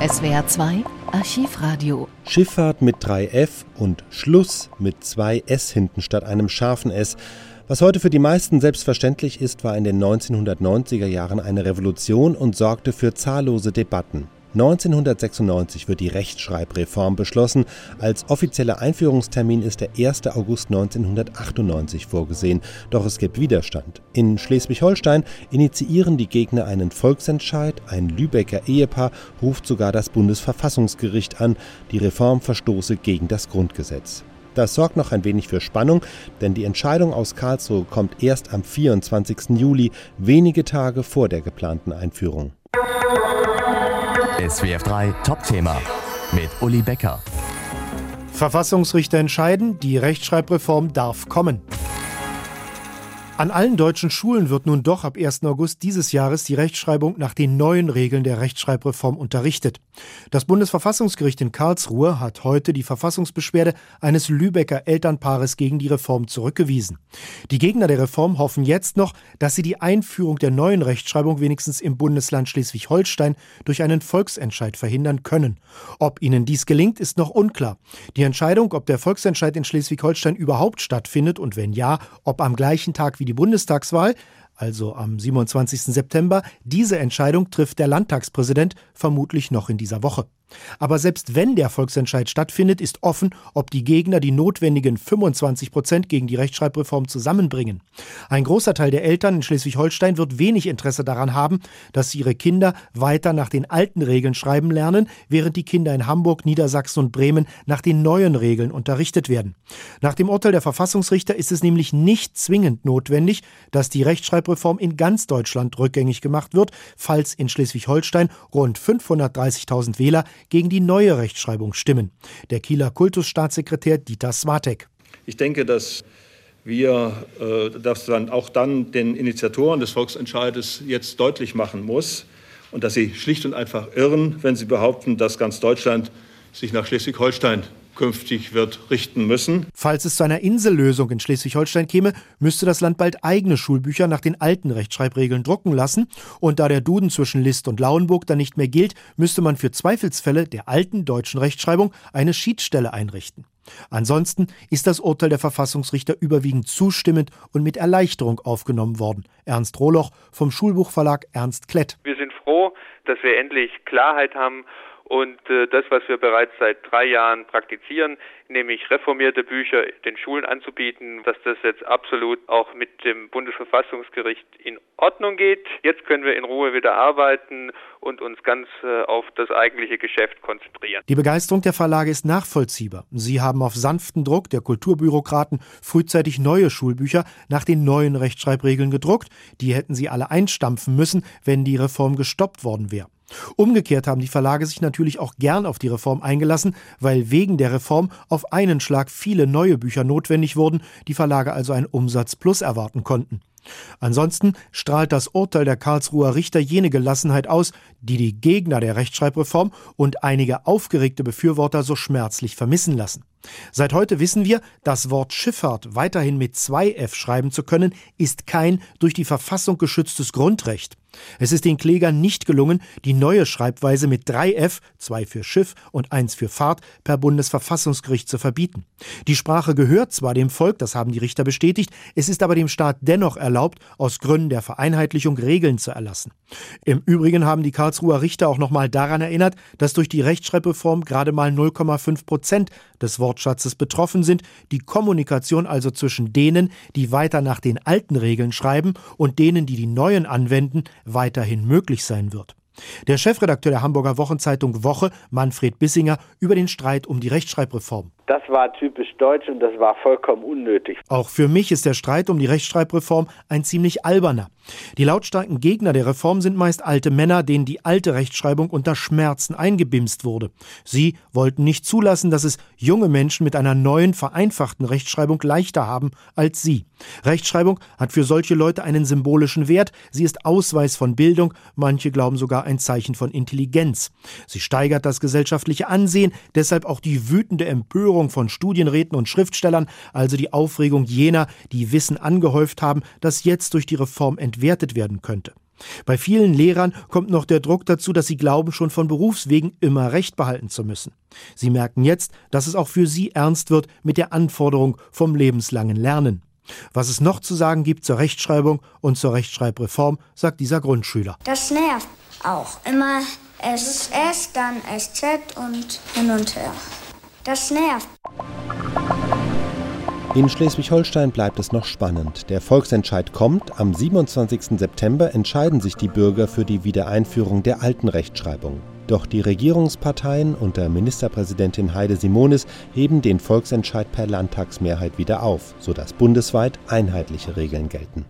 SWR 2 Archivradio. Schifffahrt mit 3F und Schluss mit 2 S hinten statt einem scharfen S. Was heute für die meisten selbstverständlich ist, war in den 1990er Jahren eine Revolution und sorgte für zahllose Debatten. 1996 wird die Rechtschreibreform beschlossen. Als offizieller Einführungstermin ist der 1. August 1998 vorgesehen. Doch es gibt Widerstand. In Schleswig-Holstein initiieren die Gegner einen Volksentscheid. Ein Lübecker Ehepaar ruft sogar das Bundesverfassungsgericht an. Die Reform verstoße gegen das Grundgesetz. Das sorgt noch ein wenig für Spannung, denn die Entscheidung aus Karlsruhe kommt erst am 24. Juli, wenige Tage vor der geplanten Einführung. SWF 3 Top-Thema mit Uli Becker. Verfassungsrichter entscheiden, die Rechtschreibreform darf kommen. An allen deutschen Schulen wird nun doch ab 1. August dieses Jahres die Rechtschreibung nach den neuen Regeln der Rechtschreibreform unterrichtet. Das Bundesverfassungsgericht in Karlsruhe hat heute die Verfassungsbeschwerde eines Lübecker Elternpaares gegen die Reform zurückgewiesen. Die Gegner der Reform hoffen jetzt noch, dass sie die Einführung der neuen Rechtschreibung wenigstens im Bundesland Schleswig-Holstein durch einen Volksentscheid verhindern können. Ob ihnen dies gelingt, ist noch unklar. Die Entscheidung, ob der Volksentscheid in Schleswig-Holstein überhaupt stattfindet und wenn ja, ob am gleichen Tag wie die Bundestagswahl, also am 27. September, diese Entscheidung trifft der Landtagspräsident vermutlich noch in dieser Woche. Aber selbst wenn der Volksentscheid stattfindet, ist offen, ob die Gegner die notwendigen 25 Prozent gegen die Rechtschreibreform zusammenbringen. Ein großer Teil der Eltern in Schleswig-Holstein wird wenig Interesse daran haben, dass ihre Kinder weiter nach den alten Regeln schreiben lernen, während die Kinder in Hamburg, Niedersachsen und Bremen nach den neuen Regeln unterrichtet werden. Nach dem Urteil der Verfassungsrichter ist es nämlich nicht zwingend notwendig, dass die Rechtschreibreform in ganz Deutschland rückgängig gemacht wird, falls in Schleswig-Holstein rund 530.000 Wähler gegen die neue Rechtschreibung stimmen. Der Kieler Kultusstaatssekretär Dieter Swatek. Ich denke, dass wir äh, das dann auch dann den Initiatoren des Volksentscheides jetzt deutlich machen muss und dass sie schlicht und einfach irren, wenn sie behaupten, dass ganz Deutschland sich nach Schleswig-Holstein künftig wird richten müssen. Falls es zu einer Insellösung in Schleswig-Holstein käme, müsste das Land bald eigene Schulbücher nach den alten Rechtschreibregeln drucken lassen. Und da der Duden zwischen List und Lauenburg dann nicht mehr gilt, müsste man für Zweifelsfälle der alten deutschen Rechtschreibung eine Schiedsstelle einrichten. Ansonsten ist das Urteil der Verfassungsrichter überwiegend zustimmend und mit Erleichterung aufgenommen worden. Ernst Rohloch vom Schulbuchverlag Ernst Klett. Wir sind froh, dass wir endlich Klarheit haben und äh, das, was wir bereits seit drei Jahren praktizieren, nämlich reformierte Bücher den Schulen anzubieten, dass das jetzt absolut auch mit dem Bundesverfassungsgericht in Ordnung geht. Jetzt können wir in Ruhe wieder arbeiten und uns ganz äh, auf das eigentliche Geschäft konzentrieren. Die Begeisterung der Verlage ist nachvollziehbar. Sie haben auf sanften Druck der Kulturbürokraten frühzeitig neue Schulbücher nach den neuen Rechtschreibregeln gedruckt. Die hätten sie alle einstampfen müssen, wenn die Reform gestoppt worden wäre. Umgekehrt haben die Verlage sich natürlich auch gern auf die Reform eingelassen, weil wegen der Reform auf einen Schlag viele neue Bücher notwendig wurden, die Verlage also ein Umsatzplus erwarten konnten. Ansonsten strahlt das Urteil der Karlsruher Richter jene Gelassenheit aus, die die Gegner der Rechtschreibreform und einige aufgeregte Befürworter so schmerzlich vermissen lassen. Seit heute wissen wir, das Wort Schifffahrt weiterhin mit zwei F schreiben zu können, ist kein durch die Verfassung geschütztes Grundrecht. Es ist den Klägern nicht gelungen, die neue Schreibweise mit drei F, zwei für Schiff und eins für Fahrt, per Bundesverfassungsgericht zu verbieten. Die Sprache gehört zwar dem Volk, das haben die Richter bestätigt, es ist aber dem Staat dennoch erlaubt, aus Gründen der Vereinheitlichung Regeln zu erlassen. Im Übrigen haben die Karlsruher Richter auch nochmal daran erinnert, dass durch die Rechtschreibreform gerade mal 0,5 Prozent des Wortschatzes betroffen sind, die Kommunikation also zwischen denen, die weiter nach den alten Regeln schreiben und denen, die die neuen anwenden, weiterhin möglich sein wird. Der Chefredakteur der Hamburger Wochenzeitung Woche, Manfred Bissinger, über den Streit um die Rechtschreibreform. Das war typisch deutsch und das war vollkommen unnötig. Auch für mich ist der Streit um die Rechtschreibreform ein ziemlich alberner. Die lautstarken Gegner der Reform sind meist alte Männer, denen die alte Rechtschreibung unter Schmerzen eingebimst wurde. Sie wollten nicht zulassen, dass es junge Menschen mit einer neuen, vereinfachten Rechtschreibung leichter haben als sie. Rechtschreibung hat für solche Leute einen symbolischen Wert. Sie ist Ausweis von Bildung, manche glauben sogar ein Zeichen von Intelligenz. Sie steigert das gesellschaftliche Ansehen, deshalb auch die wütende Empörung von Studienräten und Schriftstellern, also die Aufregung jener, die Wissen angehäuft haben, das jetzt durch die Reform entwertet werden könnte. Bei vielen Lehrern kommt noch der Druck dazu, dass sie glauben, schon von Berufswegen immer Recht behalten zu müssen. Sie merken jetzt, dass es auch für sie ernst wird mit der Anforderung vom lebenslangen Lernen. Was es noch zu sagen gibt zur Rechtschreibung und zur Rechtschreibreform, sagt dieser Grundschüler. Das nervt auch. Immer SS, dann SZ und hin und her. Das nervt. In Schleswig-Holstein bleibt es noch spannend. Der Volksentscheid kommt. Am 27. September entscheiden sich die Bürger für die Wiedereinführung der alten Rechtschreibung. Doch die Regierungsparteien unter Ministerpräsidentin Heide Simonis heben den Volksentscheid per Landtagsmehrheit wieder auf, sodass bundesweit einheitliche Regeln gelten.